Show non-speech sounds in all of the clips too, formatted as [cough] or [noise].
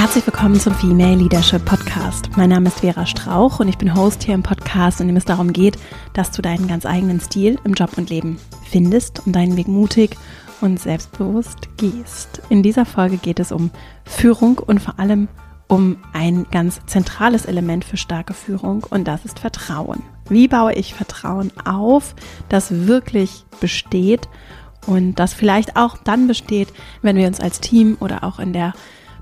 Herzlich willkommen zum Female Leadership Podcast. Mein Name ist Vera Strauch und ich bin Host hier im Podcast, in dem es darum geht, dass du deinen ganz eigenen Stil im Job und Leben findest und deinen Weg mutig und selbstbewusst gehst. In dieser Folge geht es um Führung und vor allem um ein ganz zentrales Element für starke Führung und das ist Vertrauen. Wie baue ich Vertrauen auf, das wirklich besteht und das vielleicht auch dann besteht, wenn wir uns als Team oder auch in der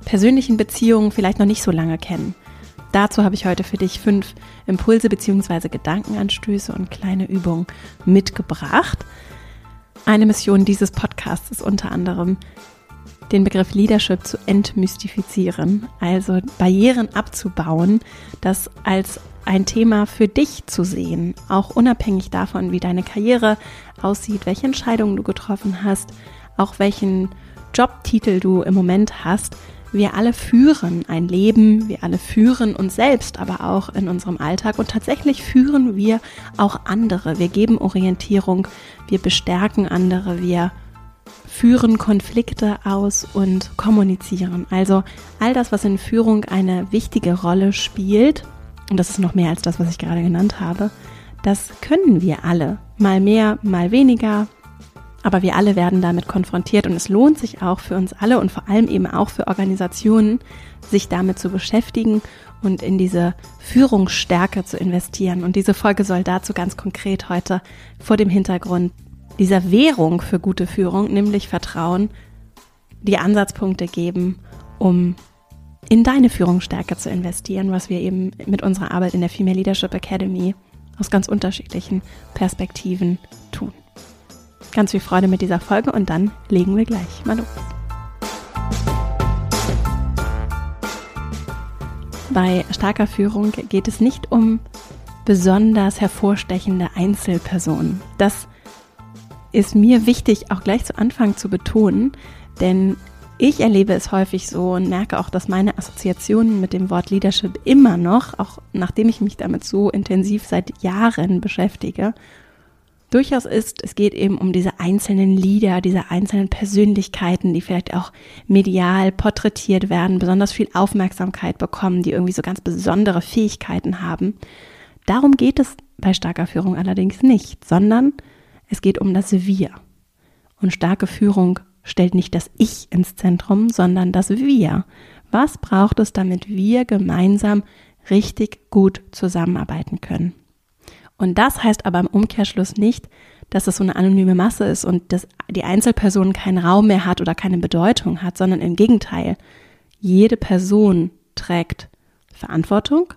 persönlichen Beziehungen vielleicht noch nicht so lange kennen. Dazu habe ich heute für dich fünf Impulse bzw. Gedankenanstöße und kleine Übungen mitgebracht. Eine Mission dieses Podcasts ist unter anderem, den Begriff Leadership zu entmystifizieren, also Barrieren abzubauen, das als ein Thema für dich zu sehen, auch unabhängig davon, wie deine Karriere aussieht, welche Entscheidungen du getroffen hast, auch welchen Jobtitel du im Moment hast, wir alle führen ein Leben, wir alle führen uns selbst, aber auch in unserem Alltag und tatsächlich führen wir auch andere. Wir geben Orientierung, wir bestärken andere, wir führen Konflikte aus und kommunizieren. Also all das, was in Führung eine wichtige Rolle spielt, und das ist noch mehr als das, was ich gerade genannt habe, das können wir alle. Mal mehr, mal weniger, aber wir alle werden damit konfrontiert und es lohnt sich auch für uns alle und vor allem eben auch für Organisationen, sich damit zu beschäftigen und in diese Führungsstärke zu investieren. Und diese Folge soll dazu ganz konkret heute vor dem Hintergrund dieser Währung für gute Führung, nämlich Vertrauen, die Ansatzpunkte geben, um in deine Führungsstärke zu investieren, was wir eben mit unserer Arbeit in der Female Leadership Academy aus ganz unterschiedlichen Perspektiven tun. Ganz viel Freude mit dieser Folge und dann legen wir gleich mal los. Bei starker Führung geht es nicht um besonders hervorstechende Einzelpersonen. Das ist mir wichtig, auch gleich zu Anfang zu betonen, denn ich erlebe es häufig so und merke auch, dass meine Assoziationen mit dem Wort Leadership immer noch, auch nachdem ich mich damit so intensiv seit Jahren beschäftige, durchaus ist, es geht eben um diese einzelnen Lieder, diese einzelnen Persönlichkeiten, die vielleicht auch medial porträtiert werden, besonders viel Aufmerksamkeit bekommen, die irgendwie so ganz besondere Fähigkeiten haben. Darum geht es bei starker Führung allerdings nicht, sondern es geht um das Wir. Und starke Führung stellt nicht das Ich ins Zentrum, sondern das Wir. Was braucht es, damit wir gemeinsam richtig gut zusammenarbeiten können? Und das heißt aber im Umkehrschluss nicht, dass es so eine anonyme Masse ist und dass die Einzelperson keinen Raum mehr hat oder keine Bedeutung hat, sondern im Gegenteil. Jede Person trägt Verantwortung.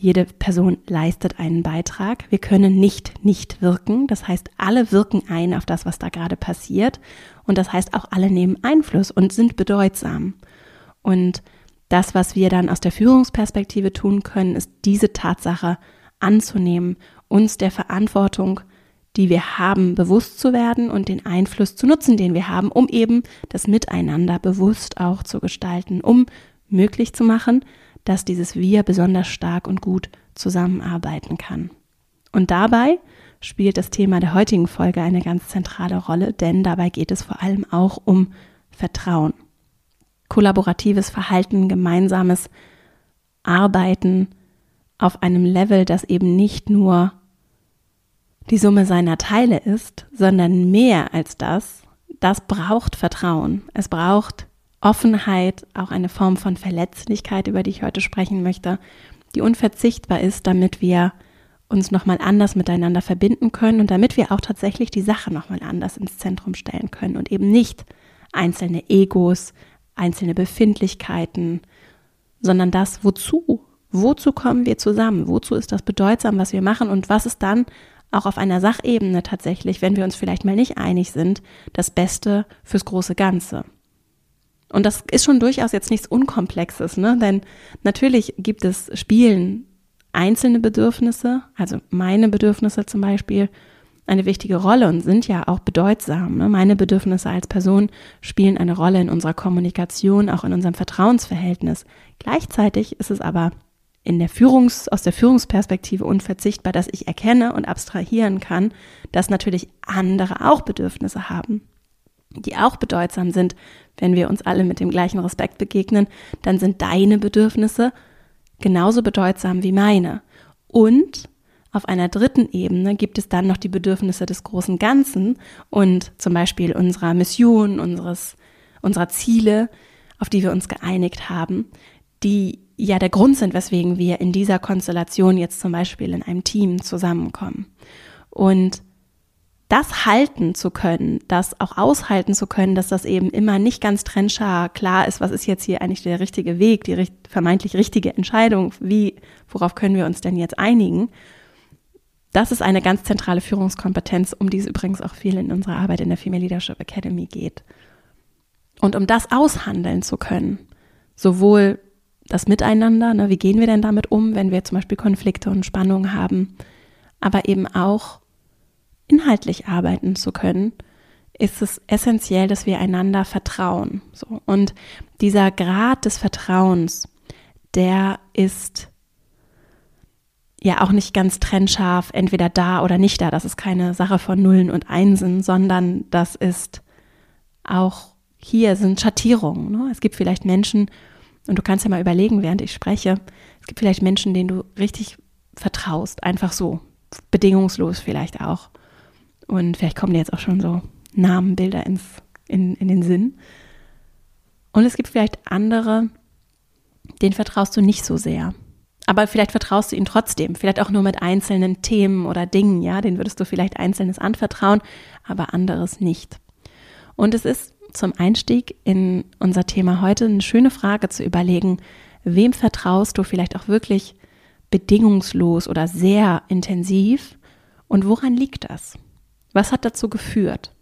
Jede Person leistet einen Beitrag. Wir können nicht nicht wirken. Das heißt, alle wirken ein auf das, was da gerade passiert. Und das heißt, auch alle nehmen Einfluss und sind bedeutsam. Und das, was wir dann aus der Führungsperspektive tun können, ist diese Tatsache anzunehmen, uns der Verantwortung, die wir haben, bewusst zu werden und den Einfluss zu nutzen, den wir haben, um eben das Miteinander bewusst auch zu gestalten, um möglich zu machen, dass dieses Wir besonders stark und gut zusammenarbeiten kann. Und dabei spielt das Thema der heutigen Folge eine ganz zentrale Rolle, denn dabei geht es vor allem auch um Vertrauen. Kollaboratives Verhalten, gemeinsames Arbeiten, auf einem Level, das eben nicht nur die Summe seiner Teile ist, sondern mehr als das, das braucht Vertrauen. Es braucht Offenheit, auch eine Form von Verletzlichkeit, über die ich heute sprechen möchte, die unverzichtbar ist, damit wir uns nochmal anders miteinander verbinden können und damit wir auch tatsächlich die Sache nochmal anders ins Zentrum stellen können und eben nicht einzelne Egos, einzelne Befindlichkeiten, sondern das, wozu Wozu kommen wir zusammen? Wozu ist das bedeutsam, was wir machen? Und was ist dann auch auf einer Sachebene tatsächlich, wenn wir uns vielleicht mal nicht einig sind, das Beste fürs große Ganze? Und das ist schon durchaus jetzt nichts Unkomplexes, ne? Denn natürlich gibt es Spielen einzelne Bedürfnisse, also meine Bedürfnisse zum Beispiel, eine wichtige Rolle und sind ja auch bedeutsam. Ne? Meine Bedürfnisse als Person spielen eine Rolle in unserer Kommunikation, auch in unserem Vertrauensverhältnis. Gleichzeitig ist es aber in der Führungs-, aus der Führungsperspektive unverzichtbar, dass ich erkenne und abstrahieren kann, dass natürlich andere auch Bedürfnisse haben, die auch bedeutsam sind. Wenn wir uns alle mit dem gleichen Respekt begegnen, dann sind deine Bedürfnisse genauso bedeutsam wie meine. Und auf einer dritten Ebene gibt es dann noch die Bedürfnisse des großen Ganzen und zum Beispiel unserer Mission, unseres, unserer Ziele, auf die wir uns geeinigt haben, die ja der Grund sind, weswegen wir in dieser Konstellation jetzt zum Beispiel in einem Team zusammenkommen. Und das halten zu können, das auch aushalten zu können, dass das eben immer nicht ganz trennscharf klar ist, was ist jetzt hier eigentlich der richtige Weg, die vermeintlich richtige Entscheidung, wie, worauf können wir uns denn jetzt einigen? Das ist eine ganz zentrale Führungskompetenz, um die es übrigens auch viel in unserer Arbeit in der Female Leadership Academy geht. Und um das aushandeln zu können, sowohl das Miteinander, ne, wie gehen wir denn damit um, wenn wir zum Beispiel Konflikte und Spannungen haben, aber eben auch inhaltlich arbeiten zu können, ist es essentiell, dass wir einander vertrauen. So. Und dieser Grad des Vertrauens, der ist ja auch nicht ganz trennscharf, entweder da oder nicht da. Das ist keine Sache von Nullen und Einsen, sondern das ist auch hier sind Schattierungen. Ne? Es gibt vielleicht Menschen, und du kannst ja mal überlegen, während ich spreche, es gibt vielleicht Menschen, denen du richtig vertraust, einfach so, bedingungslos vielleicht auch. Und vielleicht kommen dir jetzt auch schon so Namen, Bilder ins, in, in den Sinn. Und es gibt vielleicht andere, denen vertraust du nicht so sehr. Aber vielleicht vertraust du ihnen trotzdem, vielleicht auch nur mit einzelnen Themen oder Dingen, ja, den würdest du vielleicht einzelnes anvertrauen, aber anderes nicht. Und es ist zum Einstieg in unser Thema heute eine schöne Frage zu überlegen, wem vertraust du vielleicht auch wirklich bedingungslos oder sehr intensiv und woran liegt das? Was hat dazu geführt?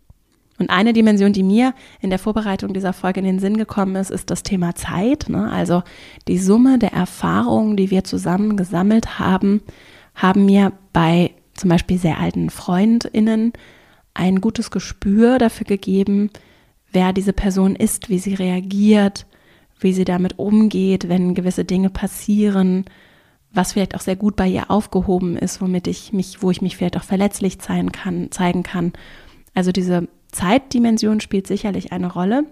Und eine Dimension, die mir in der Vorbereitung dieser Folge in den Sinn gekommen ist, ist das Thema Zeit. Ne? Also die Summe der Erfahrungen, die wir zusammen gesammelt haben, haben mir bei zum Beispiel sehr alten FreundInnen ein gutes Gespür dafür gegeben, wer diese Person ist, wie sie reagiert, wie sie damit umgeht, wenn gewisse Dinge passieren, was vielleicht auch sehr gut bei ihr aufgehoben ist, womit ich mich, wo ich mich vielleicht auch verletzlich zeigen kann, zeigen kann. Also diese Zeitdimension spielt sicherlich eine Rolle.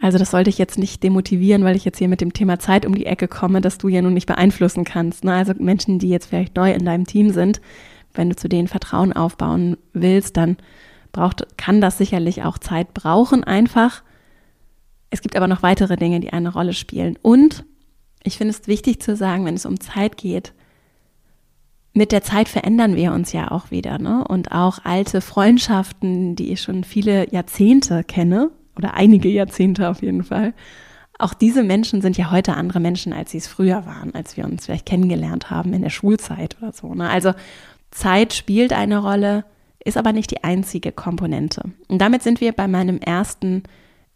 Also das sollte ich jetzt nicht demotivieren, weil ich jetzt hier mit dem Thema Zeit um die Ecke komme, dass du ja nun nicht beeinflussen kannst. Ne? Also Menschen, die jetzt vielleicht neu in deinem Team sind, wenn du zu denen Vertrauen aufbauen willst, dann braucht, kann das sicherlich auch Zeit brauchen einfach. Es gibt aber noch weitere Dinge, die eine Rolle spielen. Und ich finde es wichtig zu sagen, wenn es um Zeit geht, mit der Zeit verändern wir uns ja auch wieder, ne? Und auch alte Freundschaften, die ich schon viele Jahrzehnte kenne, oder einige Jahrzehnte auf jeden Fall, auch diese Menschen sind ja heute andere Menschen, als sie es früher waren, als wir uns vielleicht kennengelernt haben in der Schulzeit oder so. Ne? Also Zeit spielt eine Rolle, ist aber nicht die einzige Komponente. Und damit sind wir bei meinem ersten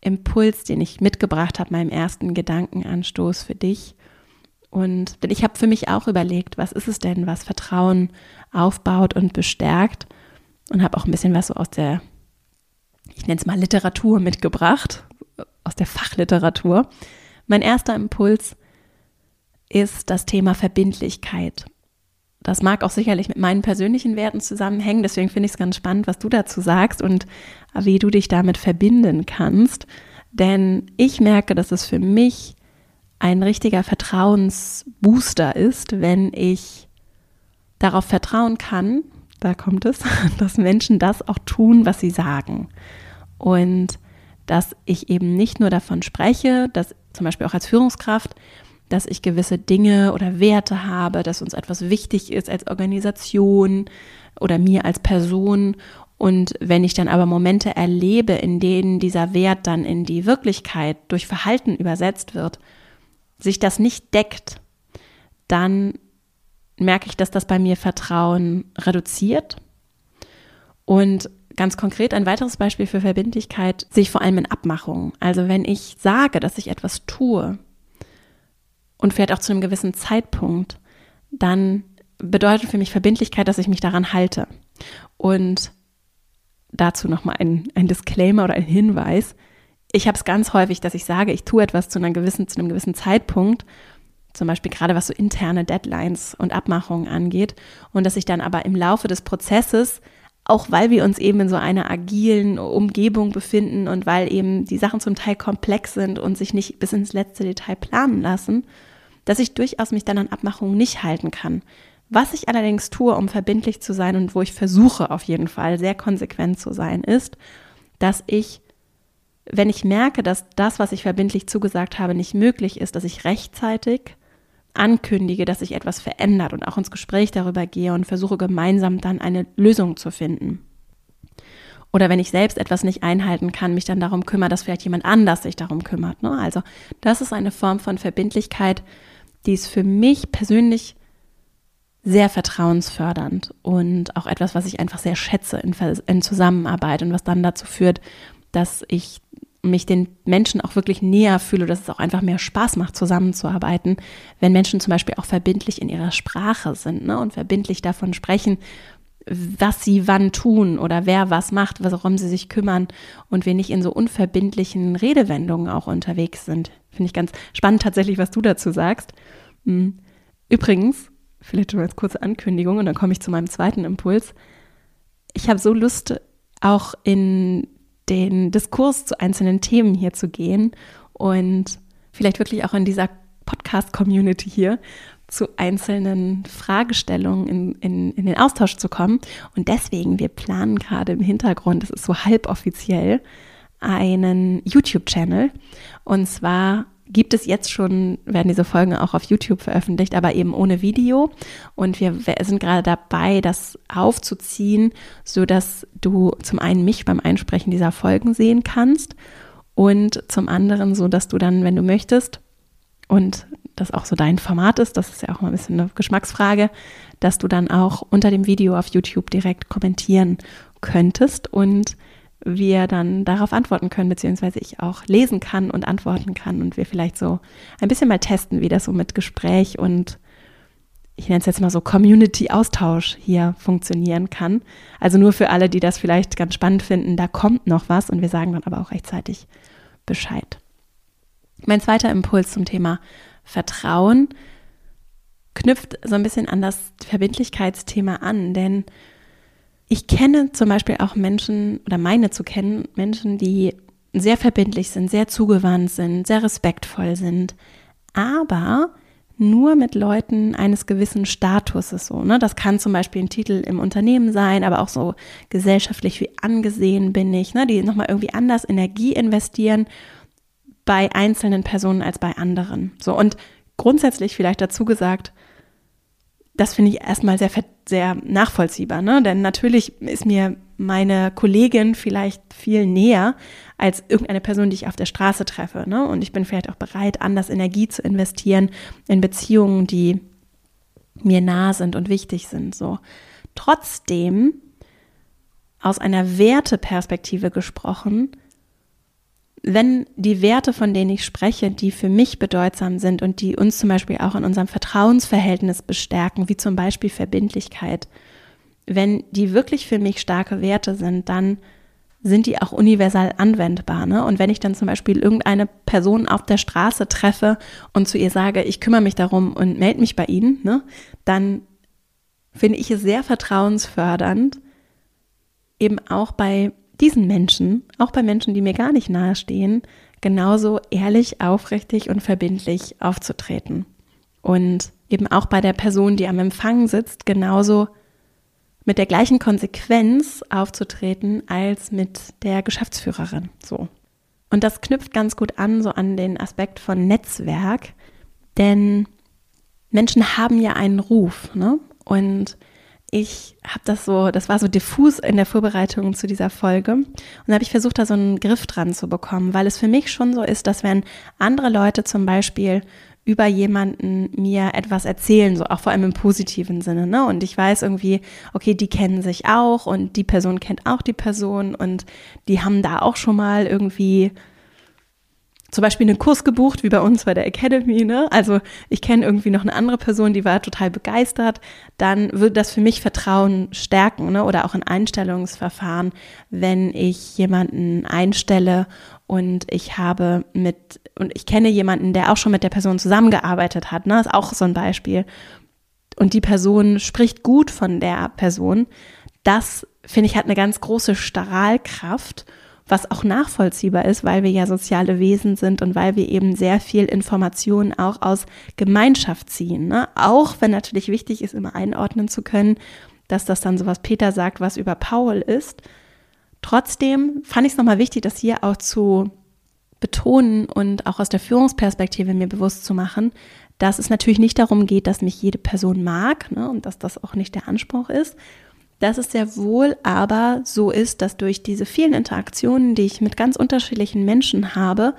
Impuls, den ich mitgebracht habe, meinem ersten Gedankenanstoß für dich. Und denn ich habe für mich auch überlegt, was ist es denn, was Vertrauen aufbaut und bestärkt und habe auch ein bisschen was so aus der, ich nenne es mal Literatur mitgebracht, aus der Fachliteratur. Mein erster Impuls ist das Thema Verbindlichkeit. Das mag auch sicherlich mit meinen persönlichen Werten zusammenhängen, deswegen finde ich es ganz spannend, was du dazu sagst und wie du dich damit verbinden kannst. Denn ich merke, dass es für mich ein richtiger Vertrauensbooster ist, wenn ich darauf vertrauen kann, da kommt es, [laughs] dass Menschen das auch tun, was sie sagen. Und dass ich eben nicht nur davon spreche, dass zum Beispiel auch als Führungskraft, dass ich gewisse Dinge oder Werte habe, dass uns etwas wichtig ist als Organisation oder mir als Person. Und wenn ich dann aber Momente erlebe, in denen dieser Wert dann in die Wirklichkeit durch Verhalten übersetzt wird, sich das nicht deckt, dann merke ich, dass das bei mir Vertrauen reduziert. Und ganz konkret ein weiteres Beispiel für Verbindlichkeit sehe ich vor allem in Abmachungen. Also wenn ich sage, dass ich etwas tue und vielleicht auch zu einem gewissen Zeitpunkt, dann bedeutet für mich Verbindlichkeit, dass ich mich daran halte. Und dazu nochmal ein, ein Disclaimer oder ein Hinweis. Ich habe es ganz häufig, dass ich sage, ich tue etwas zu, einer gewissen, zu einem gewissen Zeitpunkt, zum Beispiel gerade was so interne Deadlines und Abmachungen angeht, und dass ich dann aber im Laufe des Prozesses auch weil wir uns eben in so einer agilen Umgebung befinden und weil eben die Sachen zum Teil komplex sind und sich nicht bis ins letzte Detail planen lassen, dass ich durchaus mich dann an Abmachungen nicht halten kann. Was ich allerdings tue, um verbindlich zu sein und wo ich versuche auf jeden Fall sehr konsequent zu sein, ist, dass ich, wenn ich merke, dass das, was ich verbindlich zugesagt habe, nicht möglich ist, dass ich rechtzeitig ankündige, dass sich etwas verändert und auch ins Gespräch darüber gehe und versuche gemeinsam dann eine Lösung zu finden. Oder wenn ich selbst etwas nicht einhalten kann, mich dann darum kümmere, dass vielleicht jemand anders sich darum kümmert. Ne? Also das ist eine Form von Verbindlichkeit, die ist für mich persönlich sehr vertrauensfördernd und auch etwas, was ich einfach sehr schätze in, in Zusammenarbeit und was dann dazu führt, dass ich mich den Menschen auch wirklich näher fühle, dass es auch einfach mehr Spaß macht, zusammenzuarbeiten, wenn Menschen zum Beispiel auch verbindlich in ihrer Sprache sind ne, und verbindlich davon sprechen, was sie wann tun oder wer was macht, worum sie sich kümmern und wir nicht in so unverbindlichen Redewendungen auch unterwegs sind. Finde ich ganz spannend tatsächlich, was du dazu sagst. Hm. Übrigens, vielleicht schon als kurze Ankündigung und dann komme ich zu meinem zweiten Impuls. Ich habe so Lust, auch in den Diskurs zu einzelnen Themen hier zu gehen und vielleicht wirklich auch in dieser Podcast-Community hier zu einzelnen Fragestellungen in, in, in den Austausch zu kommen. Und deswegen, wir planen gerade im Hintergrund, das ist so halboffiziell, einen YouTube-Channel. Und zwar gibt es jetzt schon, werden diese Folgen auch auf YouTube veröffentlicht, aber eben ohne Video. Und wir sind gerade dabei, das aufzuziehen, so dass du zum einen mich beim Einsprechen dieser Folgen sehen kannst und zum anderen so, dass du dann, wenn du möchtest und das auch so dein Format ist, das ist ja auch mal ein bisschen eine Geschmacksfrage, dass du dann auch unter dem Video auf YouTube direkt kommentieren könntest und wir dann darauf antworten können, beziehungsweise ich auch lesen kann und antworten kann und wir vielleicht so ein bisschen mal testen, wie das so mit Gespräch und ich nenne es jetzt mal so Community-Austausch hier funktionieren kann. Also nur für alle, die das vielleicht ganz spannend finden, da kommt noch was und wir sagen dann aber auch rechtzeitig Bescheid. Mein zweiter Impuls zum Thema Vertrauen knüpft so ein bisschen an das Verbindlichkeitsthema an, denn ich kenne zum Beispiel auch Menschen oder meine zu kennen, Menschen, die sehr verbindlich sind, sehr zugewandt sind, sehr respektvoll sind, aber nur mit Leuten eines gewissen Statuses so. Ne? Das kann zum Beispiel ein Titel im Unternehmen sein, aber auch so gesellschaftlich wie angesehen bin ich, ne? die nochmal irgendwie anders Energie investieren bei einzelnen Personen als bei anderen. So und grundsätzlich vielleicht dazu gesagt, das finde ich erstmal sehr, sehr nachvollziehbar, ne? Denn natürlich ist mir meine Kollegin vielleicht viel näher als irgendeine Person, die ich auf der Straße treffe, ne? Und ich bin vielleicht auch bereit, anders Energie zu investieren in Beziehungen, die mir nah sind und wichtig sind, so. Trotzdem, aus einer Werteperspektive gesprochen, wenn die Werte, von denen ich spreche, die für mich bedeutsam sind und die uns zum Beispiel auch in unserem Vertrauensverhältnis bestärken, wie zum Beispiel Verbindlichkeit, wenn die wirklich für mich starke Werte sind, dann sind die auch universal anwendbar. Ne? Und wenn ich dann zum Beispiel irgendeine Person auf der Straße treffe und zu ihr sage, ich kümmere mich darum und melde mich bei Ihnen, ne, dann finde ich es sehr vertrauensfördernd, eben auch bei diesen Menschen, auch bei Menschen, die mir gar nicht nahestehen, genauso ehrlich, aufrichtig und verbindlich aufzutreten. Und eben auch bei der Person, die am Empfang sitzt, genauso mit der gleichen Konsequenz aufzutreten als mit der Geschäftsführerin. So. Und das knüpft ganz gut an, so an den Aspekt von Netzwerk, denn Menschen haben ja einen Ruf, ne? Und ich habe das so, das war so diffus in der Vorbereitung zu dieser Folge. Und da habe ich versucht, da so einen Griff dran zu bekommen, weil es für mich schon so ist, dass wenn andere Leute zum Beispiel über jemanden mir etwas erzählen, so auch vor allem im positiven Sinne. Ne? Und ich weiß irgendwie, okay, die kennen sich auch und die Person kennt auch die Person und die haben da auch schon mal irgendwie zum Beispiel einen Kurs gebucht, wie bei uns bei der Academy, ne? Also ich kenne irgendwie noch eine andere Person, die war total begeistert, dann würde das für mich Vertrauen stärken, ne? Oder auch ein Einstellungsverfahren, wenn ich jemanden einstelle und ich habe mit, und ich kenne jemanden, der auch schon mit der Person zusammengearbeitet hat, ne? Ist auch so ein Beispiel. Und die Person spricht gut von der Person. Das, finde ich, hat eine ganz große Strahlkraft was auch nachvollziehbar ist, weil wir ja soziale Wesen sind und weil wir eben sehr viel Informationen auch aus Gemeinschaft ziehen. Ne? Auch wenn natürlich wichtig ist, immer einordnen zu können, dass das dann so was Peter sagt, was über Paul ist. Trotzdem fand ich es nochmal wichtig, das hier auch zu betonen und auch aus der Führungsperspektive mir bewusst zu machen, dass es natürlich nicht darum geht, dass mich jede Person mag ne, und dass das auch nicht der Anspruch ist, dass es sehr wohl aber so ist, dass durch diese vielen Interaktionen, die ich mit ganz unterschiedlichen Menschen habe,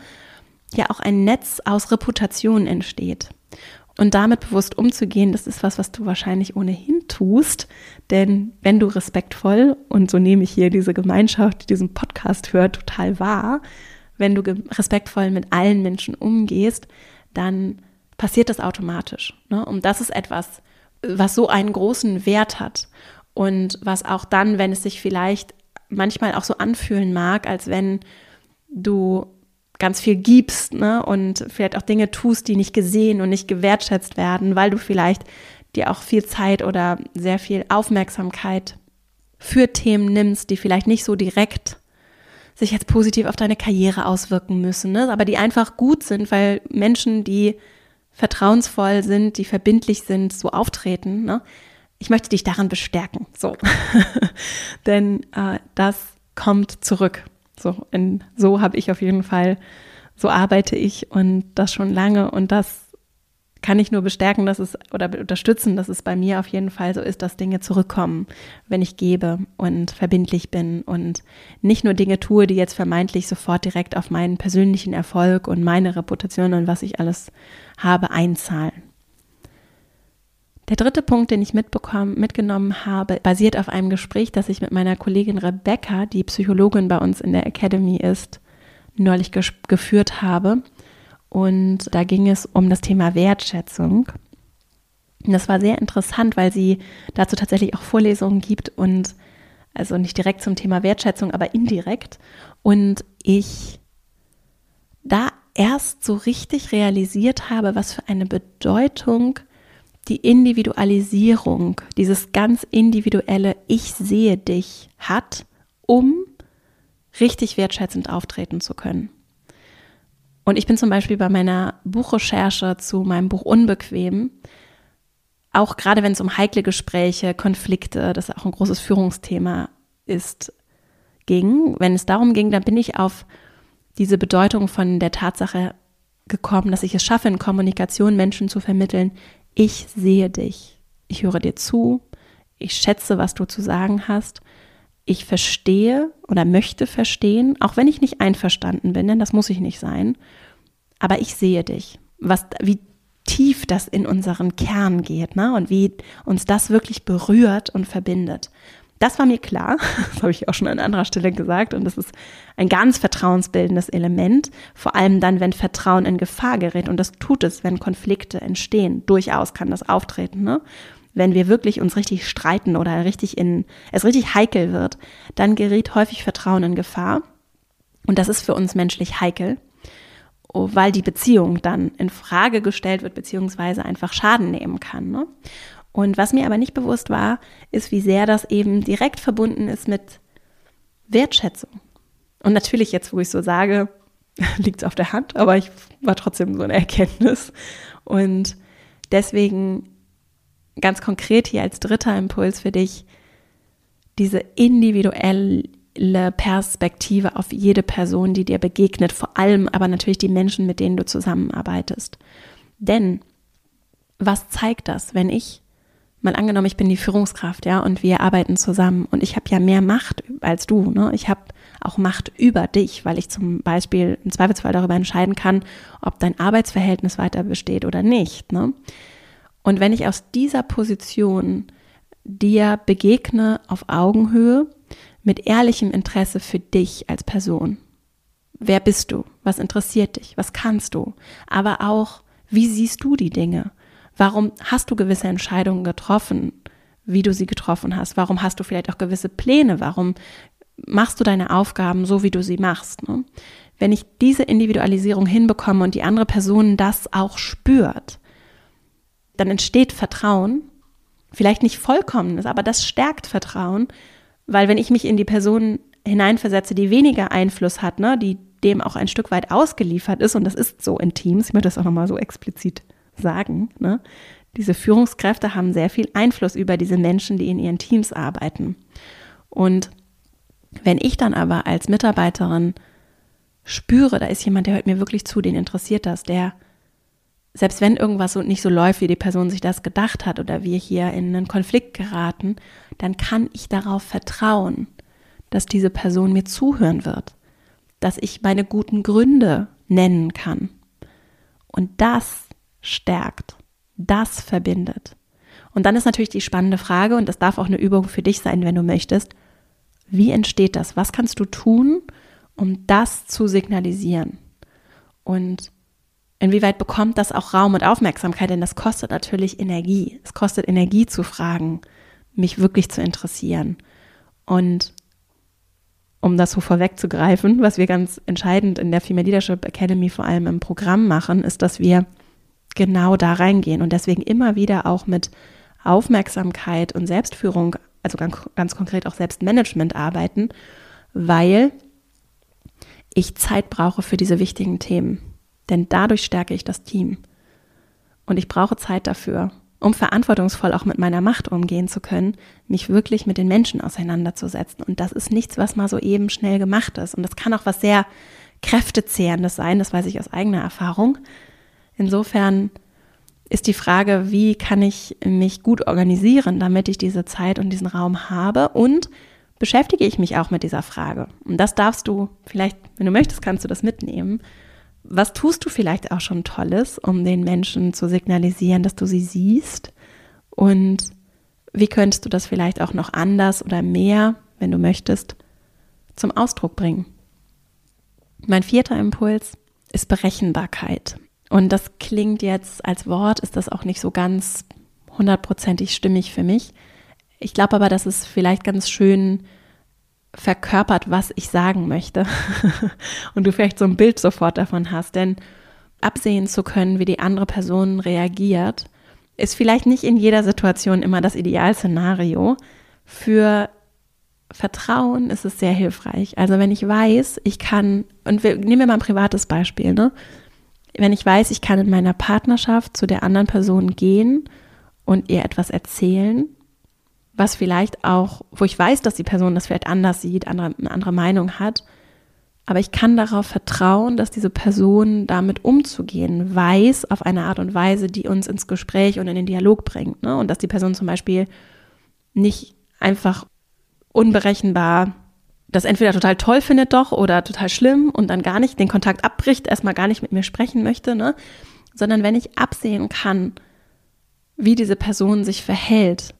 ja auch ein Netz aus Reputation entsteht. Und damit bewusst umzugehen, das ist was, was du wahrscheinlich ohnehin tust. Denn wenn du respektvoll, und so nehme ich hier diese Gemeinschaft, die diesen Podcast hört, total wahr, wenn du respektvoll mit allen Menschen umgehst, dann passiert das automatisch. Ne? Und das ist etwas, was so einen großen Wert hat. Und was auch dann, wenn es sich vielleicht manchmal auch so anfühlen mag, als wenn du ganz viel gibst ne? und vielleicht auch Dinge tust, die nicht gesehen und nicht gewertschätzt werden, weil du vielleicht dir auch viel Zeit oder sehr viel Aufmerksamkeit für Themen nimmst, die vielleicht nicht so direkt sich jetzt positiv auf deine Karriere auswirken müssen, ne? aber die einfach gut sind, weil Menschen, die vertrauensvoll sind, die verbindlich sind, so auftreten. Ne? Ich möchte dich daran bestärken. So. [laughs] Denn äh, das kommt zurück. So, in, so habe ich auf jeden Fall, so arbeite ich und das schon lange und das kann ich nur bestärken, dass es oder unterstützen, dass es bei mir auf jeden Fall so ist, dass Dinge zurückkommen, wenn ich gebe und verbindlich bin und nicht nur Dinge tue, die jetzt vermeintlich sofort direkt auf meinen persönlichen Erfolg und meine Reputation und was ich alles habe einzahlen. Der dritte Punkt, den ich mitgenommen habe, basiert auf einem Gespräch, das ich mit meiner Kollegin Rebecca, die Psychologin bei uns in der Academy ist, neulich geführt habe. Und da ging es um das Thema Wertschätzung. Und das war sehr interessant, weil sie dazu tatsächlich auch Vorlesungen gibt und also nicht direkt zum Thema Wertschätzung, aber indirekt. Und ich da erst so richtig realisiert habe, was für eine Bedeutung die Individualisierung, dieses ganz individuelle Ich sehe dich hat, um richtig wertschätzend auftreten zu können. Und ich bin zum Beispiel bei meiner Buchrecherche zu meinem Buch Unbequem, auch gerade wenn es um heikle Gespräche, Konflikte, das auch ein großes Führungsthema ist, ging, wenn es darum ging, dann bin ich auf diese Bedeutung von der Tatsache gekommen, dass ich es schaffe, in Kommunikation Menschen zu vermitteln, ich sehe dich, ich höre dir zu, ich schätze, was du zu sagen hast, ich verstehe oder möchte verstehen, auch wenn ich nicht einverstanden bin, denn das muss ich nicht sein, aber ich sehe dich, was, wie tief das in unseren Kern geht ne? und wie uns das wirklich berührt und verbindet. Das war mir klar, [laughs] das habe ich auch schon an anderer Stelle gesagt und das ist ein ganz vertrauensbildendes Element, vor allem dann, wenn Vertrauen in Gefahr gerät und das tut es, wenn Konflikte entstehen. Durchaus kann das auftreten, ne? Wenn wir wirklich uns richtig streiten oder richtig in, es richtig heikel wird, dann gerät häufig Vertrauen in Gefahr und das ist für uns menschlich heikel weil die Beziehung dann in Frage gestellt wird, beziehungsweise einfach Schaden nehmen kann. Ne? Und was mir aber nicht bewusst war, ist, wie sehr das eben direkt verbunden ist mit Wertschätzung. Und natürlich jetzt, wo ich so sage, [laughs] liegt es auf der Hand, aber ich war trotzdem so eine Erkenntnis. Und deswegen ganz konkret hier als dritter Impuls für dich, diese individuelle Perspektive auf jede Person, die dir begegnet, vor allem aber natürlich die Menschen, mit denen du zusammenarbeitest. Denn was zeigt das, wenn ich mal angenommen, ich bin die Führungskraft, ja, und wir arbeiten zusammen und ich habe ja mehr Macht als du, ne? Ich habe auch Macht über dich, weil ich zum Beispiel im Zweifelsfall darüber entscheiden kann, ob dein Arbeitsverhältnis weiter besteht oder nicht, ne? Und wenn ich aus dieser Position dir begegne auf Augenhöhe mit ehrlichem Interesse für dich als Person. Wer bist du? Was interessiert dich? Was kannst du? Aber auch, wie siehst du die Dinge? Warum hast du gewisse Entscheidungen getroffen, wie du sie getroffen hast? Warum hast du vielleicht auch gewisse Pläne? Warum machst du deine Aufgaben so, wie du sie machst? Ne? Wenn ich diese Individualisierung hinbekomme und die andere Person das auch spürt, dann entsteht Vertrauen. Vielleicht nicht vollkommenes, aber das stärkt Vertrauen, weil wenn ich mich in die Person hineinversetze, die weniger Einfluss hat, ne, die dem auch ein Stück weit ausgeliefert ist, und das ist so in Teams, ich möchte das auch nochmal so explizit sagen, ne, diese Führungskräfte haben sehr viel Einfluss über diese Menschen, die in ihren Teams arbeiten. Und wenn ich dann aber als Mitarbeiterin spüre, da ist jemand, der hört mir wirklich zu, den interessiert das, der selbst wenn irgendwas nicht so läuft, wie die Person sich das gedacht hat oder wir hier in einen Konflikt geraten, dann kann ich darauf vertrauen, dass diese Person mir zuhören wird, dass ich meine guten Gründe nennen kann. Und das stärkt, das verbindet. Und dann ist natürlich die spannende Frage, und das darf auch eine Übung für dich sein, wenn du möchtest, wie entsteht das? Was kannst du tun, um das zu signalisieren? Und Inwieweit bekommt das auch Raum und Aufmerksamkeit? Denn das kostet natürlich Energie. Es kostet Energie zu fragen, mich wirklich zu interessieren. Und um das so vorwegzugreifen, was wir ganz entscheidend in der Female Leadership Academy vor allem im Programm machen, ist, dass wir genau da reingehen und deswegen immer wieder auch mit Aufmerksamkeit und Selbstführung, also ganz, ganz konkret auch Selbstmanagement arbeiten, weil ich Zeit brauche für diese wichtigen Themen. Denn dadurch stärke ich das Team. Und ich brauche Zeit dafür, um verantwortungsvoll auch mit meiner Macht umgehen zu können, mich wirklich mit den Menschen auseinanderzusetzen. Und das ist nichts, was mal so eben schnell gemacht ist. Und das kann auch was sehr Kräftezehrendes sein, das weiß ich aus eigener Erfahrung. Insofern ist die Frage, wie kann ich mich gut organisieren, damit ich diese Zeit und diesen Raum habe und beschäftige ich mich auch mit dieser Frage. Und das darfst du vielleicht, wenn du möchtest, kannst du das mitnehmen was tust du vielleicht auch schon Tolles, um den Menschen zu signalisieren, dass du sie siehst? Und wie könntest du das vielleicht auch noch anders oder mehr, wenn du möchtest, zum Ausdruck bringen? Mein vierter Impuls ist Berechenbarkeit. Und das klingt jetzt als Wort, ist das auch nicht so ganz hundertprozentig stimmig für mich. Ich glaube aber, dass es vielleicht ganz schön verkörpert, was ich sagen möchte. [laughs] und du vielleicht so ein Bild sofort davon hast. Denn absehen zu können, wie die andere Person reagiert, ist vielleicht nicht in jeder Situation immer das Idealszenario. Für Vertrauen ist es sehr hilfreich. Also wenn ich weiß, ich kann, und wir, nehmen wir mal ein privates Beispiel, ne? Wenn ich weiß, ich kann in meiner Partnerschaft zu der anderen Person gehen und ihr etwas erzählen was vielleicht auch, wo ich weiß, dass die Person das vielleicht anders sieht, andere, eine andere Meinung hat, aber ich kann darauf vertrauen, dass diese Person damit umzugehen weiß, auf eine Art und Weise, die uns ins Gespräch und in den Dialog bringt. Ne? Und dass die Person zum Beispiel nicht einfach unberechenbar das entweder total toll findet doch oder total schlimm und dann gar nicht den Kontakt abbricht, erstmal gar nicht mit mir sprechen möchte, ne? sondern wenn ich absehen kann, wie diese Person sich verhält,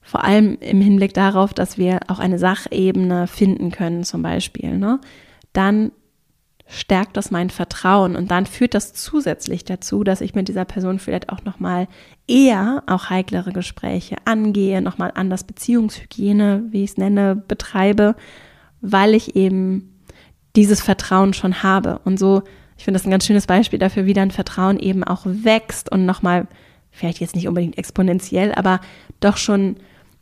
vor allem im Hinblick darauf, dass wir auch eine Sachebene finden können, zum Beispiel, ne? dann stärkt das mein Vertrauen und dann führt das zusätzlich dazu, dass ich mit dieser Person vielleicht auch nochmal eher auch heiklere Gespräche angehe, nochmal anders Beziehungshygiene, wie ich es nenne, betreibe, weil ich eben dieses Vertrauen schon habe. Und so, ich finde das ein ganz schönes Beispiel dafür, wie dann Vertrauen eben auch wächst und nochmal, vielleicht jetzt nicht unbedingt exponentiell, aber doch schon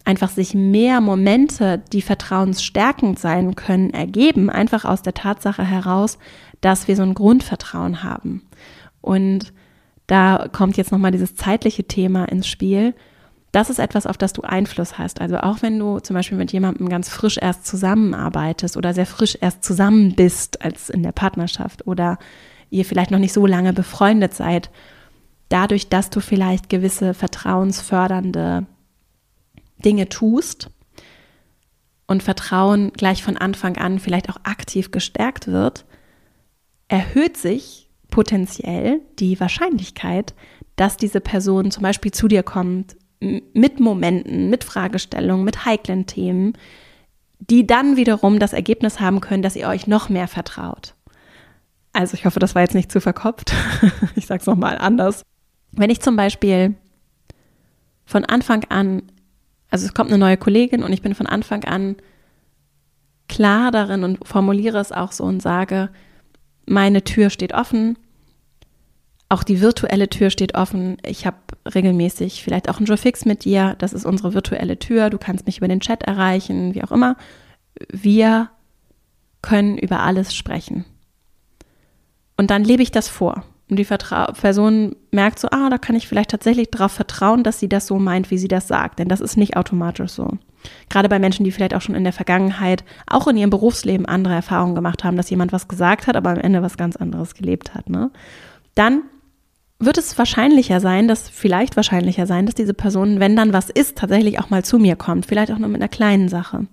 einfach sich mehr Momente, die vertrauensstärkend sein können, ergeben, einfach aus der Tatsache heraus, dass wir so ein Grundvertrauen haben. Und da kommt jetzt nochmal dieses zeitliche Thema ins Spiel. Das ist etwas, auf das du Einfluss hast. Also auch wenn du zum Beispiel mit jemandem ganz frisch erst zusammenarbeitest oder sehr frisch erst zusammen bist als in der Partnerschaft oder ihr vielleicht noch nicht so lange befreundet seid, dadurch, dass du vielleicht gewisse vertrauensfördernde Dinge tust und Vertrauen gleich von Anfang an vielleicht auch aktiv gestärkt wird, erhöht sich potenziell die Wahrscheinlichkeit, dass diese Person zum Beispiel zu dir kommt mit Momenten, mit Fragestellungen, mit heiklen Themen, die dann wiederum das Ergebnis haben können, dass ihr euch noch mehr vertraut. Also ich hoffe, das war jetzt nicht zu verkopft. [laughs] ich sage es nochmal anders. Wenn ich zum Beispiel von Anfang an, also es kommt eine neue Kollegin und ich bin von Anfang an klar darin und formuliere es auch so und sage, meine Tür steht offen, auch die virtuelle Tür steht offen. Ich habe regelmäßig vielleicht auch einen Joe Fix mit dir. Das ist unsere virtuelle Tür. Du kannst mich über den Chat erreichen, wie auch immer. Wir können über alles sprechen. Und dann lebe ich das vor. Und die Vertra Person merkt so, ah, da kann ich vielleicht tatsächlich darauf vertrauen, dass sie das so meint, wie sie das sagt. Denn das ist nicht automatisch so. Gerade bei Menschen, die vielleicht auch schon in der Vergangenheit, auch in ihrem Berufsleben andere Erfahrungen gemacht haben, dass jemand was gesagt hat, aber am Ende was ganz anderes gelebt hat. Ne? Dann wird es wahrscheinlicher sein, dass vielleicht wahrscheinlicher sein, dass diese Person, wenn dann was ist, tatsächlich auch mal zu mir kommt, vielleicht auch nur mit einer kleinen Sache.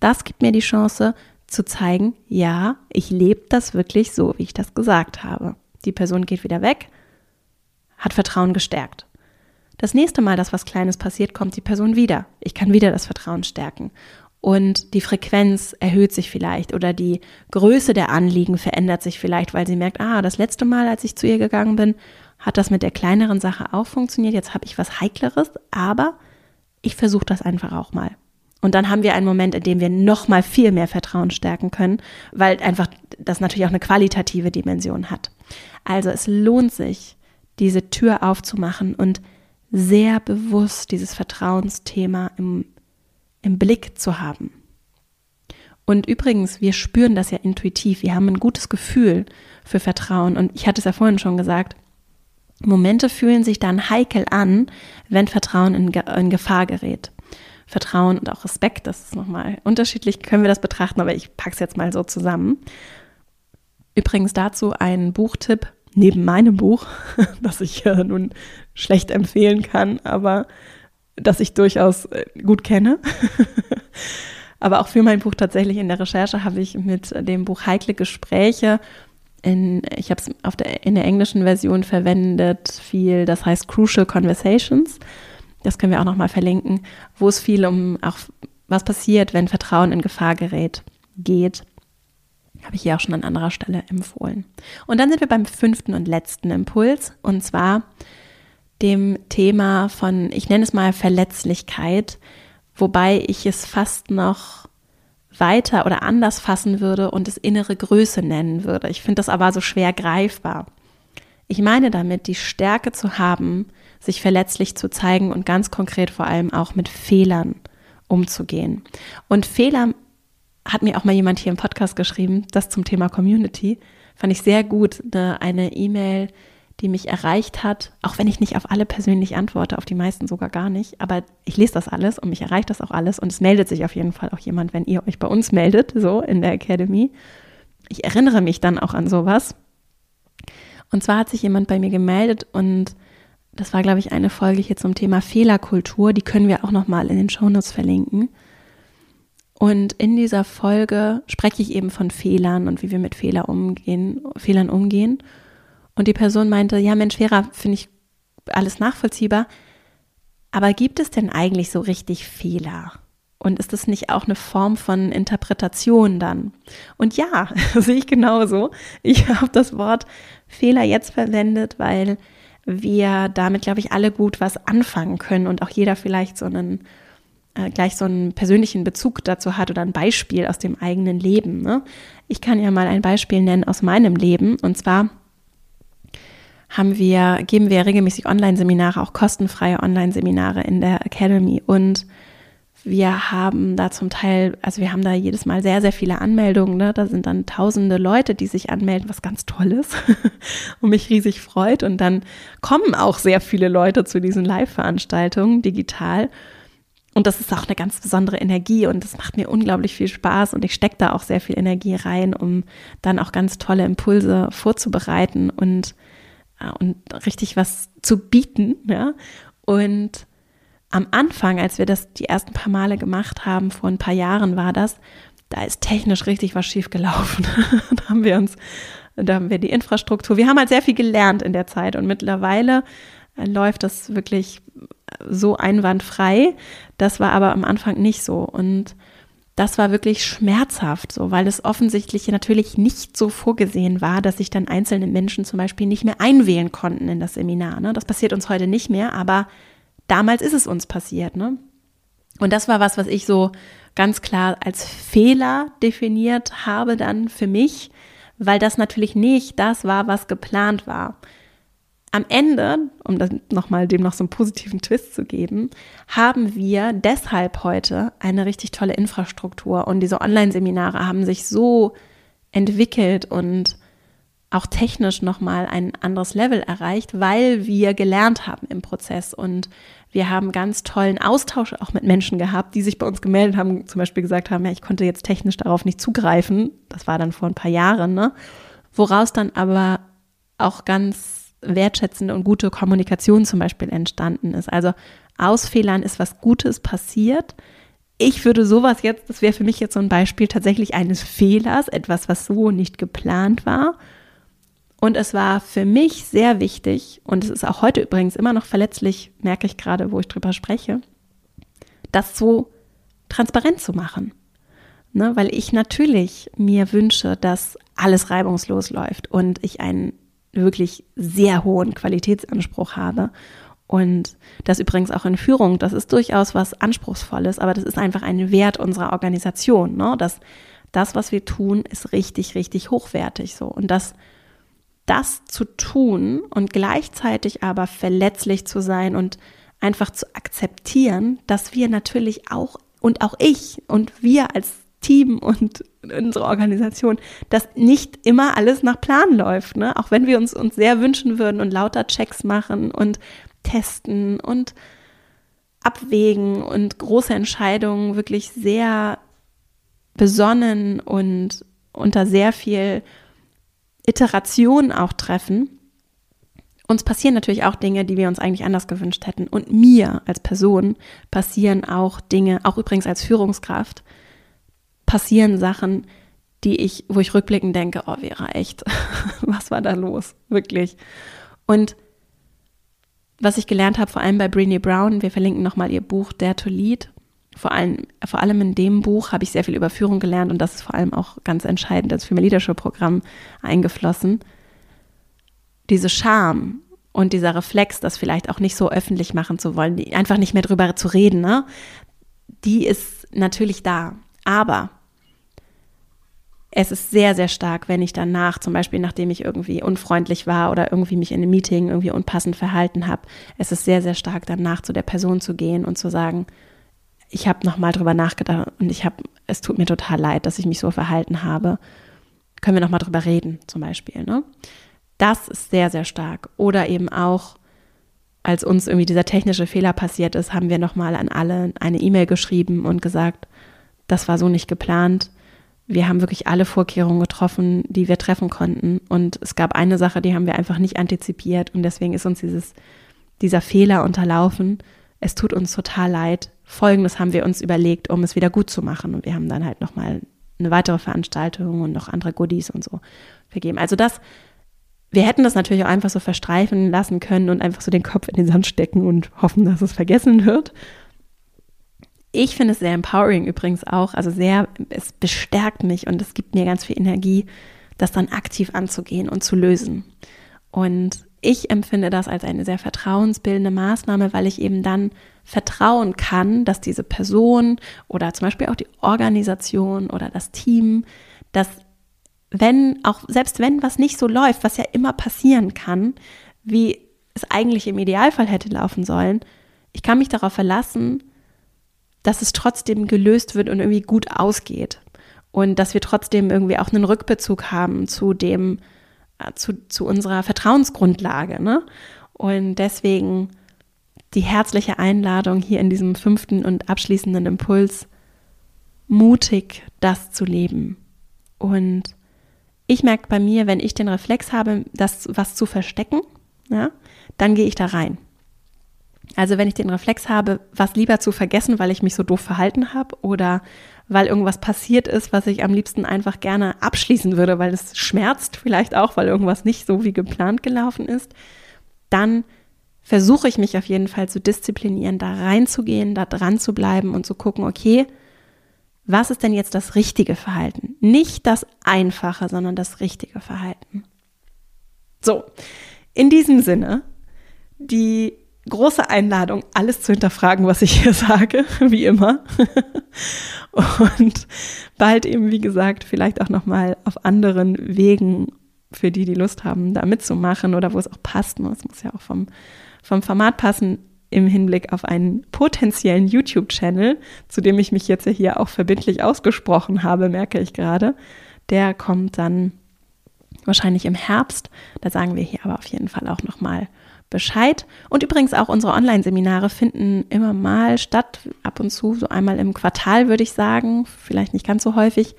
Das gibt mir die Chance zu zeigen, ja, ich lebe das wirklich so, wie ich das gesagt habe. Die Person geht wieder weg, hat Vertrauen gestärkt. Das nächste Mal, dass was Kleines passiert, kommt die Person wieder. Ich kann wieder das Vertrauen stärken. Und die Frequenz erhöht sich vielleicht oder die Größe der Anliegen verändert sich vielleicht, weil sie merkt, ah, das letzte Mal, als ich zu ihr gegangen bin, hat das mit der kleineren Sache auch funktioniert. Jetzt habe ich was Heikleres, aber ich versuche das einfach auch mal. Und dann haben wir einen Moment, in dem wir noch mal viel mehr Vertrauen stärken können, weil einfach das natürlich auch eine qualitative Dimension hat. Also es lohnt sich, diese Tür aufzumachen und sehr bewusst dieses Vertrauensthema im, im Blick zu haben. Und übrigens, wir spüren das ja intuitiv. Wir haben ein gutes Gefühl für Vertrauen. Und ich hatte es ja vorhin schon gesagt, Momente fühlen sich dann heikel an, wenn Vertrauen in, in Gefahr gerät. Vertrauen und auch Respekt, das ist nochmal unterschiedlich, können wir das betrachten, aber ich packe es jetzt mal so zusammen. Übrigens dazu ein Buchtipp neben meinem Buch, [laughs] das ich äh, nun schlecht empfehlen kann, aber das ich durchaus äh, gut kenne. [laughs] aber auch für mein Buch tatsächlich in der Recherche habe ich mit dem Buch Heikle Gespräche in, ich habe es der, in der englischen Version verwendet, viel, das heißt Crucial Conversations. Das können wir auch nochmal verlinken, wo es viel um auch was passiert, wenn Vertrauen in Gefahr gerät, geht. Habe ich hier auch schon an anderer Stelle empfohlen. Und dann sind wir beim fünften und letzten Impuls und zwar dem Thema von, ich nenne es mal Verletzlichkeit, wobei ich es fast noch weiter oder anders fassen würde und es innere Größe nennen würde. Ich finde das aber so schwer greifbar. Ich meine damit, die Stärke zu haben, sich verletzlich zu zeigen und ganz konkret vor allem auch mit Fehlern umzugehen. Und Fehler hat mir auch mal jemand hier im Podcast geschrieben, das zum Thema Community. Fand ich sehr gut, eine E-Mail, die mich erreicht hat, auch wenn ich nicht auf alle persönlich antworte, auf die meisten sogar gar nicht, aber ich lese das alles und mich erreicht das auch alles und es meldet sich auf jeden Fall auch jemand, wenn ihr euch bei uns meldet, so in der Academy. Ich erinnere mich dann auch an sowas. Und zwar hat sich jemand bei mir gemeldet und das war, glaube ich, eine Folge hier zum Thema Fehlerkultur. Die können wir auch nochmal in den Shownotes verlinken. Und in dieser Folge spreche ich eben von Fehlern und wie wir mit Fehler umgehen, Fehlern umgehen. Und die Person meinte, ja Mensch, Vera, finde ich alles nachvollziehbar. Aber gibt es denn eigentlich so richtig Fehler? Und ist das nicht auch eine Form von Interpretation dann? Und ja, [laughs] sehe ich genauso. Ich habe das Wort Fehler jetzt verwendet, weil wir damit, glaube ich, alle gut was anfangen können und auch jeder vielleicht so einen äh, gleich so einen persönlichen Bezug dazu hat oder ein Beispiel aus dem eigenen Leben. Ne? Ich kann ja mal ein Beispiel nennen aus meinem Leben und zwar haben wir, geben wir regelmäßig Online-Seminare, auch kostenfreie Online-Seminare in der Academy. Und wir haben da zum Teil, also wir haben da jedes Mal sehr, sehr viele Anmeldungen. Ne? Da sind dann tausende Leute, die sich anmelden, was ganz toll ist [laughs] und mich riesig freut. Und dann kommen auch sehr viele Leute zu diesen Live-Veranstaltungen digital. Und das ist auch eine ganz besondere Energie und das macht mir unglaublich viel Spaß und ich stecke da auch sehr viel Energie rein, um dann auch ganz tolle Impulse vorzubereiten und und richtig was zu bieten. Ja? Und am Anfang, als wir das die ersten paar Male gemacht haben, vor ein paar Jahren war das, da ist technisch richtig was schief gelaufen. [laughs] da haben wir uns, da haben wir die Infrastruktur, wir haben halt sehr viel gelernt in der Zeit und mittlerweile äh, läuft das wirklich so einwandfrei. Das war aber am Anfang nicht so und das war wirklich schmerzhaft, so, weil es offensichtlich natürlich nicht so vorgesehen war, dass sich dann einzelne Menschen zum Beispiel nicht mehr einwählen konnten in das Seminar. Ne? Das passiert uns heute nicht mehr, aber damals ist es uns passiert. Ne? Und das war was, was ich so ganz klar als Fehler definiert habe dann für mich, weil das natürlich nicht das war, was geplant war. Am Ende, um das nochmal dem noch so einen positiven Twist zu geben, haben wir deshalb heute eine richtig tolle Infrastruktur und diese Online-Seminare haben sich so entwickelt und auch technisch nochmal ein anderes Level erreicht, weil wir gelernt haben im Prozess und wir haben ganz tollen Austausch auch mit Menschen gehabt, die sich bei uns gemeldet haben, zum Beispiel gesagt haben, ja, ich konnte jetzt technisch darauf nicht zugreifen. Das war dann vor ein paar Jahren, ne? Woraus dann aber auch ganz wertschätzende und gute Kommunikation zum Beispiel entstanden ist. Also aus Fehlern ist was Gutes passiert. Ich würde sowas jetzt, das wäre für mich jetzt so ein Beispiel tatsächlich eines Fehlers, etwas, was so nicht geplant war. Und es war für mich sehr wichtig, und es ist auch heute übrigens immer noch verletzlich, merke ich gerade, wo ich drüber spreche, das so transparent zu machen. Ne, weil ich natürlich mir wünsche, dass alles reibungslos läuft und ich einen wirklich sehr hohen Qualitätsanspruch habe. Und das übrigens auch in Führung, das ist durchaus was Anspruchsvolles, aber das ist einfach ein Wert unserer Organisation, ne? dass das, was wir tun, ist richtig, richtig hochwertig so. Und das, das zu tun und gleichzeitig aber verletzlich zu sein und einfach zu akzeptieren, dass wir natürlich auch und auch ich und wir als Team und unsere Organisation, dass nicht immer alles nach Plan läuft. Ne? Auch wenn wir uns, uns sehr wünschen würden und lauter Checks machen und testen und abwägen und große Entscheidungen wirklich sehr besonnen und unter sehr viel Iteration auch treffen. Uns passieren natürlich auch Dinge, die wir uns eigentlich anders gewünscht hätten. Und mir als Person passieren auch Dinge, auch übrigens als Führungskraft, passieren Sachen, die ich, wo ich rückblickend denke, oh Vera, echt, [laughs] was war da los? Wirklich. Und was ich gelernt habe, vor allem bei Brené Brown, wir verlinken nochmal ihr Buch Dare to Lead. Vor allem, vor allem in dem Buch habe ich sehr viel über Führung gelernt und das ist vor allem auch ganz entscheidend als für mein Leadership-Programm eingeflossen. Diese Scham und dieser Reflex, das vielleicht auch nicht so öffentlich machen zu wollen, einfach nicht mehr drüber zu reden, ne? die ist natürlich da. Aber es ist sehr, sehr stark, wenn ich danach, zum Beispiel nachdem ich irgendwie unfreundlich war oder irgendwie mich in einem Meeting irgendwie unpassend verhalten habe, es ist sehr, sehr stark danach zu der Person zu gehen und zu sagen, ich habe nochmal drüber nachgedacht und ich habe, es tut mir total leid, dass ich mich so verhalten habe. Können wir nochmal drüber reden, zum Beispiel. Ne? Das ist sehr, sehr stark. Oder eben auch, als uns irgendwie dieser technische Fehler passiert ist, haben wir nochmal an alle eine E-Mail geschrieben und gesagt, das war so nicht geplant wir haben wirklich alle Vorkehrungen getroffen, die wir treffen konnten. Und es gab eine Sache, die haben wir einfach nicht antizipiert. Und deswegen ist uns dieses, dieser Fehler unterlaufen. Es tut uns total leid. Folgendes haben wir uns überlegt, um es wieder gut zu machen. Und wir haben dann halt nochmal eine weitere Veranstaltung und noch andere Goodies und so vergeben. Also das, wir hätten das natürlich auch einfach so verstreifen lassen können und einfach so den Kopf in den Sand stecken und hoffen, dass es vergessen wird. Ich finde es sehr empowering übrigens auch, also sehr, es bestärkt mich und es gibt mir ganz viel Energie, das dann aktiv anzugehen und zu lösen. Und ich empfinde das als eine sehr vertrauensbildende Maßnahme, weil ich eben dann vertrauen kann, dass diese Person oder zum Beispiel auch die Organisation oder das Team, dass wenn, auch selbst wenn was nicht so läuft, was ja immer passieren kann, wie es eigentlich im Idealfall hätte laufen sollen, ich kann mich darauf verlassen, dass es trotzdem gelöst wird und irgendwie gut ausgeht. Und dass wir trotzdem irgendwie auch einen Rückbezug haben zu dem, äh, zu, zu unserer Vertrauensgrundlage. Ne? Und deswegen die herzliche Einladung hier in diesem fünften und abschließenden Impuls, mutig das zu leben. Und ich merke bei mir, wenn ich den Reflex habe, das was zu verstecken, ja, dann gehe ich da rein. Also wenn ich den Reflex habe, was lieber zu vergessen, weil ich mich so doof verhalten habe oder weil irgendwas passiert ist, was ich am liebsten einfach gerne abschließen würde, weil es schmerzt, vielleicht auch, weil irgendwas nicht so wie geplant gelaufen ist, dann versuche ich mich auf jeden Fall zu disziplinieren, da reinzugehen, da dran zu bleiben und zu gucken, okay, was ist denn jetzt das richtige Verhalten? Nicht das einfache, sondern das richtige Verhalten. So, in diesem Sinne, die große Einladung, alles zu hinterfragen, was ich hier [laughs] sage, wie immer. Und bald eben, wie gesagt, vielleicht auch nochmal auf anderen Wegen, für die, die Lust haben, da mitzumachen oder wo es auch passt. Es muss ja auch vom, vom Format passen im Hinblick auf einen potenziellen YouTube-Channel, zu dem ich mich jetzt ja hier auch verbindlich ausgesprochen habe, merke ich gerade. Der kommt dann wahrscheinlich im Herbst. Da sagen wir hier aber auf jeden Fall auch nochmal Bescheid. Und übrigens auch unsere Online-Seminare finden immer mal statt, ab und zu, so einmal im Quartal würde ich sagen, vielleicht nicht ganz so häufig.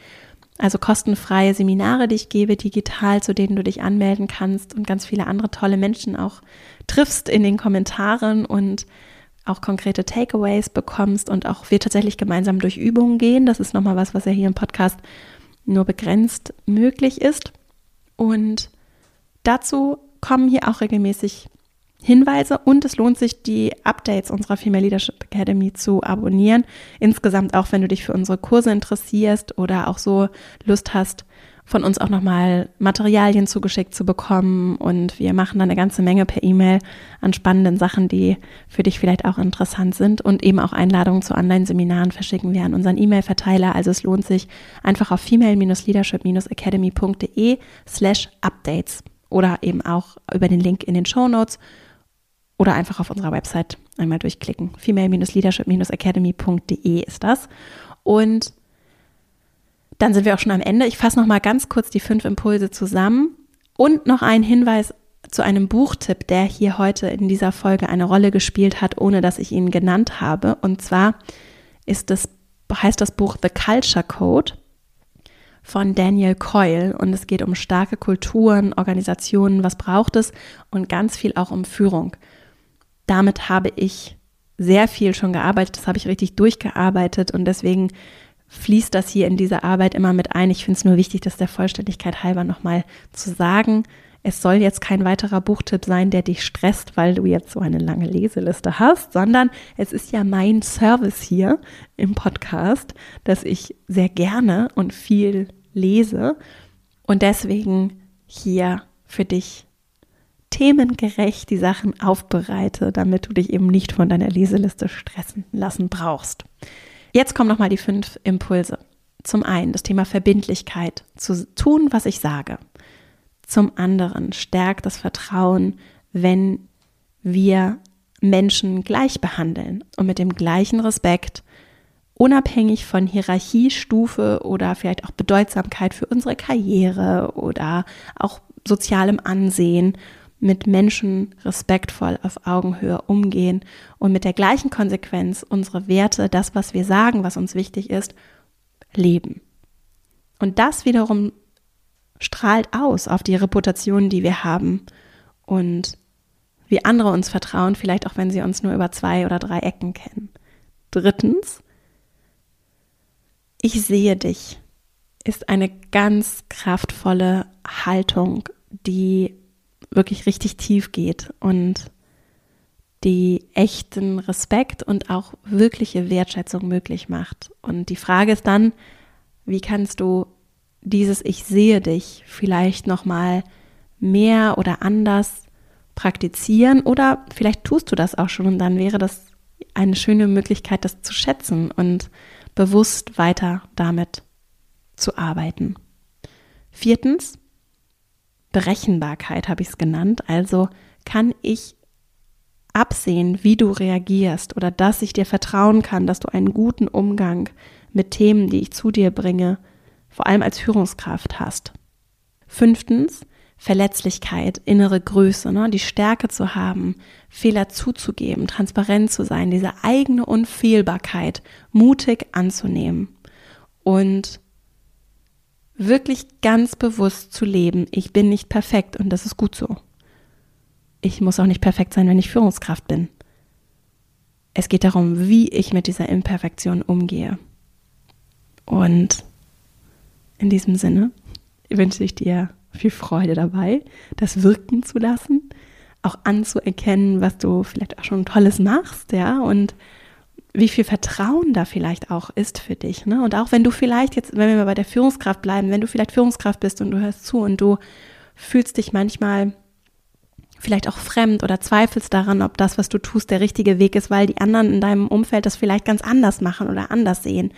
Also kostenfreie Seminare, die ich gebe, digital, zu denen du dich anmelden kannst und ganz viele andere tolle Menschen auch triffst in den Kommentaren und auch konkrete Takeaways bekommst und auch wir tatsächlich gemeinsam durch Übungen gehen. Das ist nochmal was, was ja hier im Podcast nur begrenzt möglich ist. Und dazu kommen hier auch regelmäßig Hinweise und es lohnt sich, die Updates unserer Female Leadership Academy zu abonnieren. Insgesamt auch, wenn du dich für unsere Kurse interessierst oder auch so Lust hast, von uns auch nochmal Materialien zugeschickt zu bekommen. Und wir machen dann eine ganze Menge per E-Mail an spannenden Sachen, die für dich vielleicht auch interessant sind. Und eben auch Einladungen zu Online-Seminaren verschicken wir an unseren E-Mail-Verteiler. Also es lohnt sich einfach auf female-leadership-academy.de slash updates oder eben auch über den Link in den Show Notes oder einfach auf unserer Website einmal durchklicken. female-leadership-academy.de ist das. Und dann sind wir auch schon am Ende. Ich fasse noch mal ganz kurz die fünf Impulse zusammen und noch einen Hinweis zu einem Buchtipp, der hier heute in dieser Folge eine Rolle gespielt hat, ohne dass ich ihn genannt habe. Und zwar ist das, heißt das Buch The Culture Code von Daniel Coyle und es geht um starke Kulturen, Organisationen, was braucht es und ganz viel auch um Führung damit habe ich sehr viel schon gearbeitet, das habe ich richtig durchgearbeitet und deswegen fließt das hier in diese Arbeit immer mit ein. Ich finde es nur wichtig, das der Vollständigkeit halber nochmal zu sagen. Es soll jetzt kein weiterer Buchtipp sein, der dich stresst, weil du jetzt so eine lange Leseliste hast, sondern es ist ja mein Service hier im Podcast, dass ich sehr gerne und viel lese und deswegen hier für dich themengerecht die Sachen aufbereite, damit du dich eben nicht von deiner Leseliste stressen lassen brauchst. Jetzt kommen nochmal die fünf Impulse. Zum einen das Thema Verbindlichkeit, zu tun, was ich sage. Zum anderen stärkt das Vertrauen, wenn wir Menschen gleich behandeln und mit dem gleichen Respekt, unabhängig von Hierarchiestufe oder vielleicht auch Bedeutsamkeit für unsere Karriere oder auch sozialem Ansehen mit Menschen respektvoll auf Augenhöhe umgehen und mit der gleichen Konsequenz unsere Werte, das, was wir sagen, was uns wichtig ist, leben. Und das wiederum strahlt aus auf die Reputation, die wir haben und wie andere uns vertrauen, vielleicht auch wenn sie uns nur über zwei oder drei Ecken kennen. Drittens, ich sehe dich ist eine ganz kraftvolle Haltung, die wirklich richtig tief geht und die echten Respekt und auch wirkliche Wertschätzung möglich macht. Und die Frage ist dann, wie kannst du dieses Ich sehe dich vielleicht noch mal mehr oder anders praktizieren oder vielleicht tust du das auch schon und dann wäre das eine schöne Möglichkeit, das zu schätzen und bewusst weiter damit zu arbeiten. Viertens, Berechenbarkeit habe ich es genannt. Also kann ich absehen, wie du reagierst oder dass ich dir vertrauen kann, dass du einen guten Umgang mit Themen, die ich zu dir bringe, vor allem als Führungskraft hast. Fünftens, Verletzlichkeit, innere Größe, ne? die Stärke zu haben, Fehler zuzugeben, transparent zu sein, diese eigene Unfehlbarkeit mutig anzunehmen und wirklich ganz bewusst zu leben, ich bin nicht perfekt und das ist gut so. ich muss auch nicht perfekt sein, wenn ich Führungskraft bin. Es geht darum, wie ich mit dieser Imperfektion umgehe. Und in diesem Sinne wünsche ich dir viel Freude dabei, das wirken zu lassen, auch anzuerkennen, was du vielleicht auch schon Tolles machst, ja, und wie viel Vertrauen da vielleicht auch ist für dich. Ne? Und auch wenn du vielleicht jetzt, wenn wir mal bei der Führungskraft bleiben, wenn du vielleicht Führungskraft bist und du hörst zu und du fühlst dich manchmal vielleicht auch fremd oder zweifelst daran, ob das, was du tust, der richtige Weg ist, weil die anderen in deinem Umfeld das vielleicht ganz anders machen oder anders sehen.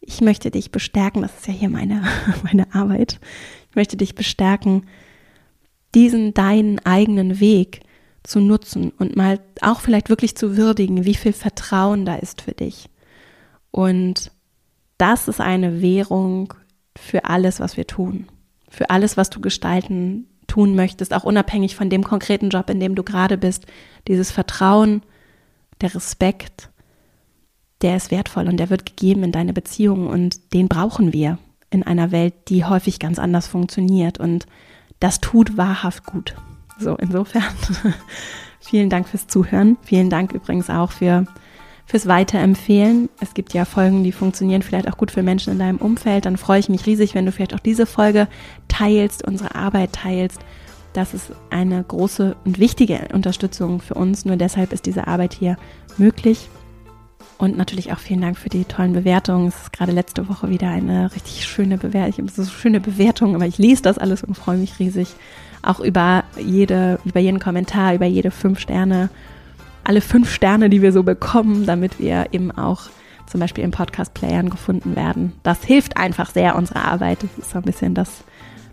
Ich möchte dich bestärken, das ist ja hier meine, [laughs] meine Arbeit. Ich möchte dich bestärken, diesen deinen eigenen Weg zu nutzen und mal auch vielleicht wirklich zu würdigen, wie viel Vertrauen da ist für dich. Und das ist eine Währung für alles, was wir tun. Für alles, was du gestalten, tun möchtest, auch unabhängig von dem konkreten Job, in dem du gerade bist. Dieses Vertrauen, der Respekt, der ist wertvoll und der wird gegeben in deine Beziehungen und den brauchen wir in einer Welt, die häufig ganz anders funktioniert und das tut wahrhaft gut. So, insofern [laughs] vielen Dank fürs Zuhören. Vielen Dank übrigens auch für, fürs Weiterempfehlen. Es gibt ja Folgen, die funktionieren vielleicht auch gut für Menschen in deinem Umfeld. Dann freue ich mich riesig, wenn du vielleicht auch diese Folge teilst, unsere Arbeit teilst. Das ist eine große und wichtige Unterstützung für uns. Nur deshalb ist diese Arbeit hier möglich. Und natürlich auch vielen Dank für die tollen Bewertungen. Es ist gerade letzte Woche wieder eine richtig schöne Bewertung. So schöne Bewertungen, aber ich lese das alles und freue mich riesig auch über jede, über jeden Kommentar, über jede fünf Sterne, alle fünf Sterne, die wir so bekommen, damit wir eben auch zum Beispiel in Podcast-Playern gefunden werden. Das hilft einfach sehr unserer Arbeit. Das ist so ein bisschen das,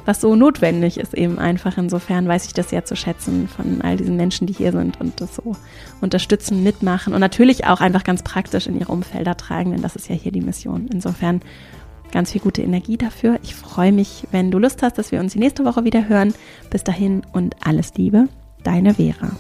was so notwendig ist, eben einfach. Insofern weiß ich das sehr zu schätzen von all diesen Menschen, die hier sind und das so unterstützen, mitmachen und natürlich auch einfach ganz praktisch in ihre Umfelder tragen, denn das ist ja hier die Mission. Insofern ganz viel gute Energie dafür. Ich freue mich, wenn du Lust hast, dass wir uns die nächste Woche wieder hören. Bis dahin und alles Liebe, deine Vera.